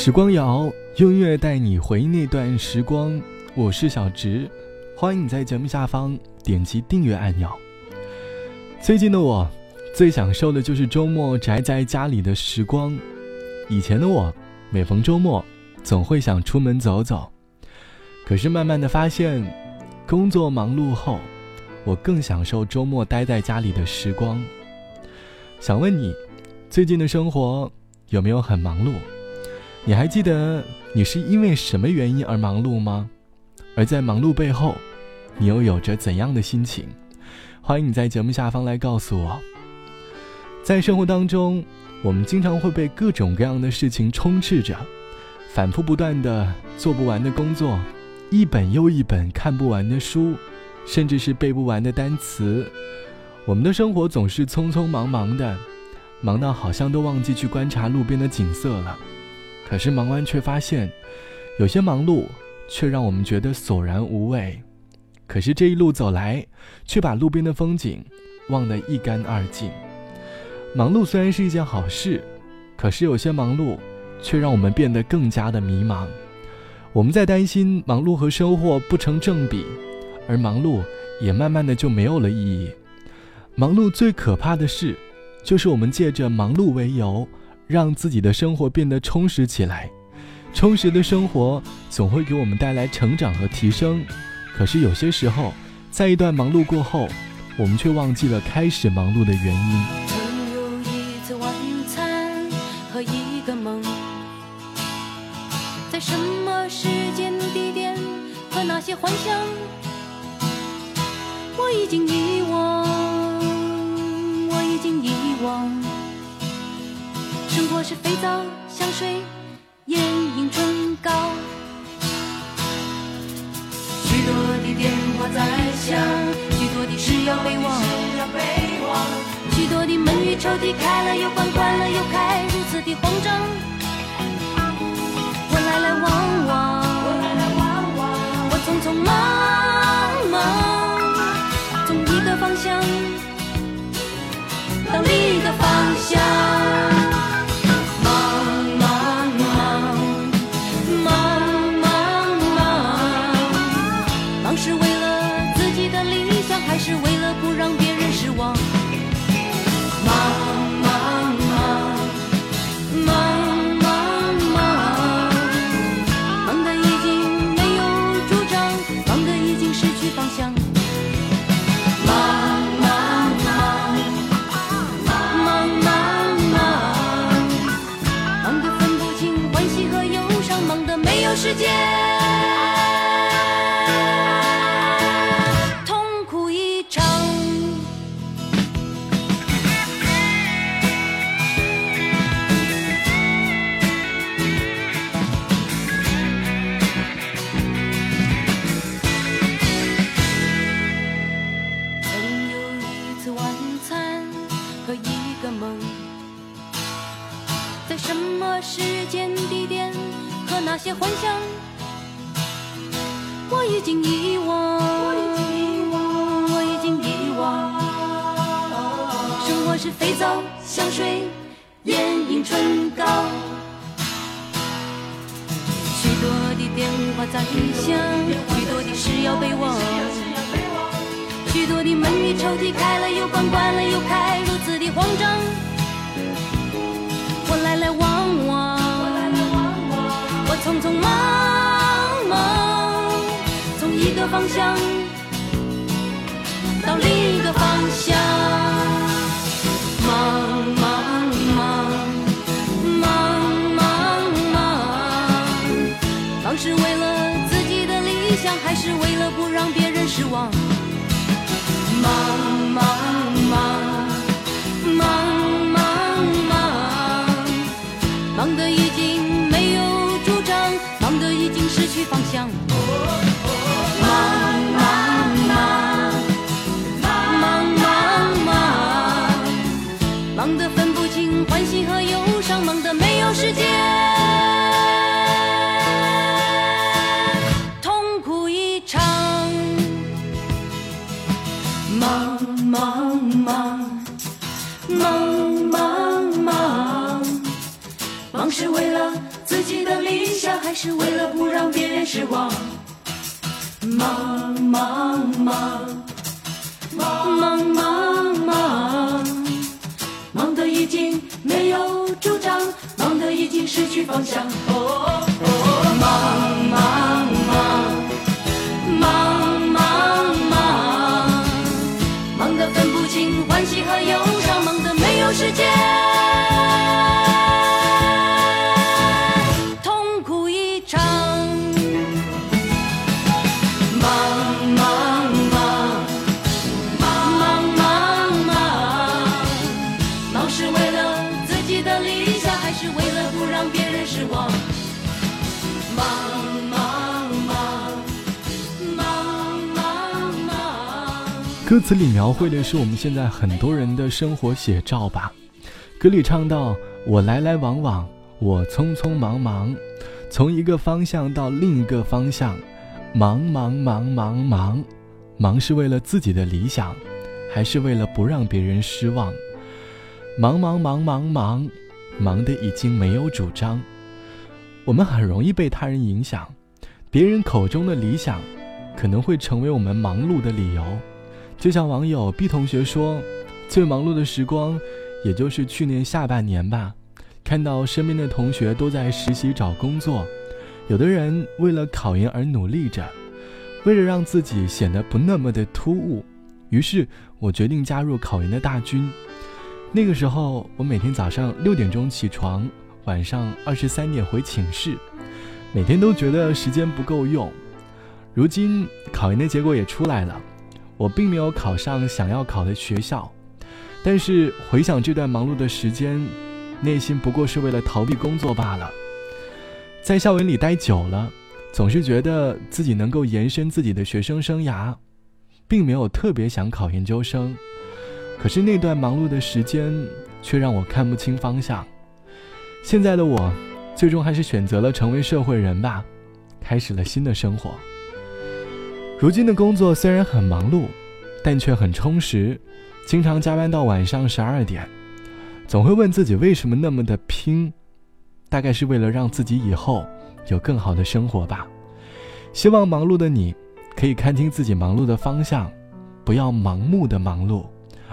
时光谣，用音乐带你回忆那段时光。我是小植，欢迎你在节目下方点击订阅按钮。最近的我，最享受的就是周末宅在家里的时光。以前的我，每逢周末，总会想出门走走。可是慢慢的发现，工作忙碌后，我更享受周末待在家里的时光。想问你，最近的生活有没有很忙碌？你还记得你是因为什么原因而忙碌吗？而在忙碌背后，你又有着怎样的心情？欢迎你在节目下方来告诉我。在生活当中，我们经常会被各种各样的事情充斥着，反复不断的做不完的工作，一本又一本看不完的书，甚至是背不完的单词。我们的生活总是匆匆忙忙的，忙到好像都忘记去观察路边的景色了。可是忙完却发现，有些忙碌却让我们觉得索然无味。可是这一路走来，却把路边的风景忘得一干二净。忙碌虽然是一件好事，可是有些忙碌却让我们变得更加的迷茫。我们在担心忙碌和收获不成正比，而忙碌也慢慢的就没有了意义。忙碌最可怕的事，就是我们借着忙碌为由。让自己的生活变得充实起来，充实的生活总会给我们带来成长和提升。可是有些时候，在一段忙碌过后，我们却忘记了开始忙碌的原因。曾有一次晚餐和一个梦，在什么时间地点和那些幻想，我已经遗忘，是肥皂、香水、眼影、唇膏，许多的电话在响，许多的事要被忘，许多的门与抽屉开了又关，是肥皂、香水、眼影、唇膏，许多的电话在响，许多的事要备忘，许多的门与抽屉开了又关，关了又开，如此的慌张。我来来往往。我匆匆忙忙，从一个方向方向，歌词里描绘的是我们现在很多人的生活写照吧。歌里唱到：“我来来往往，我匆匆忙忙，从一个方向到另一个方向，忙忙忙忙忙，忙是为了自己的理想，还是为了不让别人失望？忙忙忙忙忙，忙得已经没有主张。我们很容易被他人影响，别人口中的理想，可能会成为我们忙碌的理由。”就像网友 B 同学说，最忙碌的时光，也就是去年下半年吧。看到身边的同学都在实习找工作，有的人为了考研而努力着，为了让自己显得不那么的突兀，于是我决定加入考研的大军。那个时候，我每天早上六点钟起床，晚上二十三点回寝室，每天都觉得时间不够用。如今考研的结果也出来了。我并没有考上想要考的学校，但是回想这段忙碌的时间，内心不过是为了逃避工作罢了。在校园里待久了，总是觉得自己能够延伸自己的学生生涯，并没有特别想考研究生。可是那段忙碌的时间，却让我看不清方向。现在的我，最终还是选择了成为社会人吧，开始了新的生活。如今的工作虽然很忙碌，但却很充实，经常加班到晚上十二点，总会问自己为什么那么的拼，大概是为了让自己以后有更好的生活吧。希望忙碌的你，可以看清自己忙碌的方向，不要盲目的忙碌，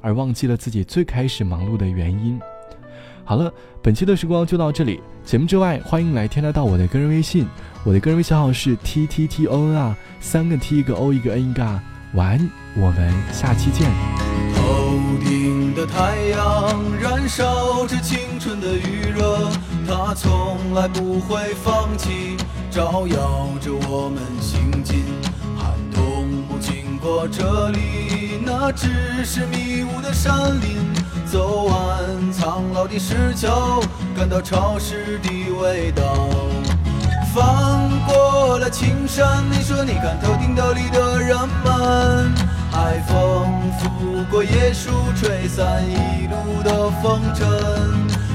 而忘记了自己最开始忙碌的原因。好了，本期的时光就到这里。节目之外，欢迎来添加到我的个人微信，我的个人微信号是 t t t o n 啊，三个 t 一个 o 一个 n 一个。晚安，我们下期见。头顶的太阳燃烧着青春的余热，它从来不会放弃，照耀着我们行进。寒冬不经过这里，那只是迷雾的山林。走完苍老的石桥，感到潮湿的味道。翻过了青山，你说你看头顶斗笠的人们，海风拂过椰树，吹散一路的风尘。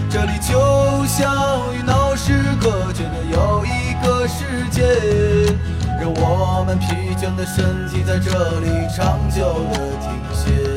这里就像与闹市隔绝的又一个世界，让我们疲倦的身体在这里长久的停歇。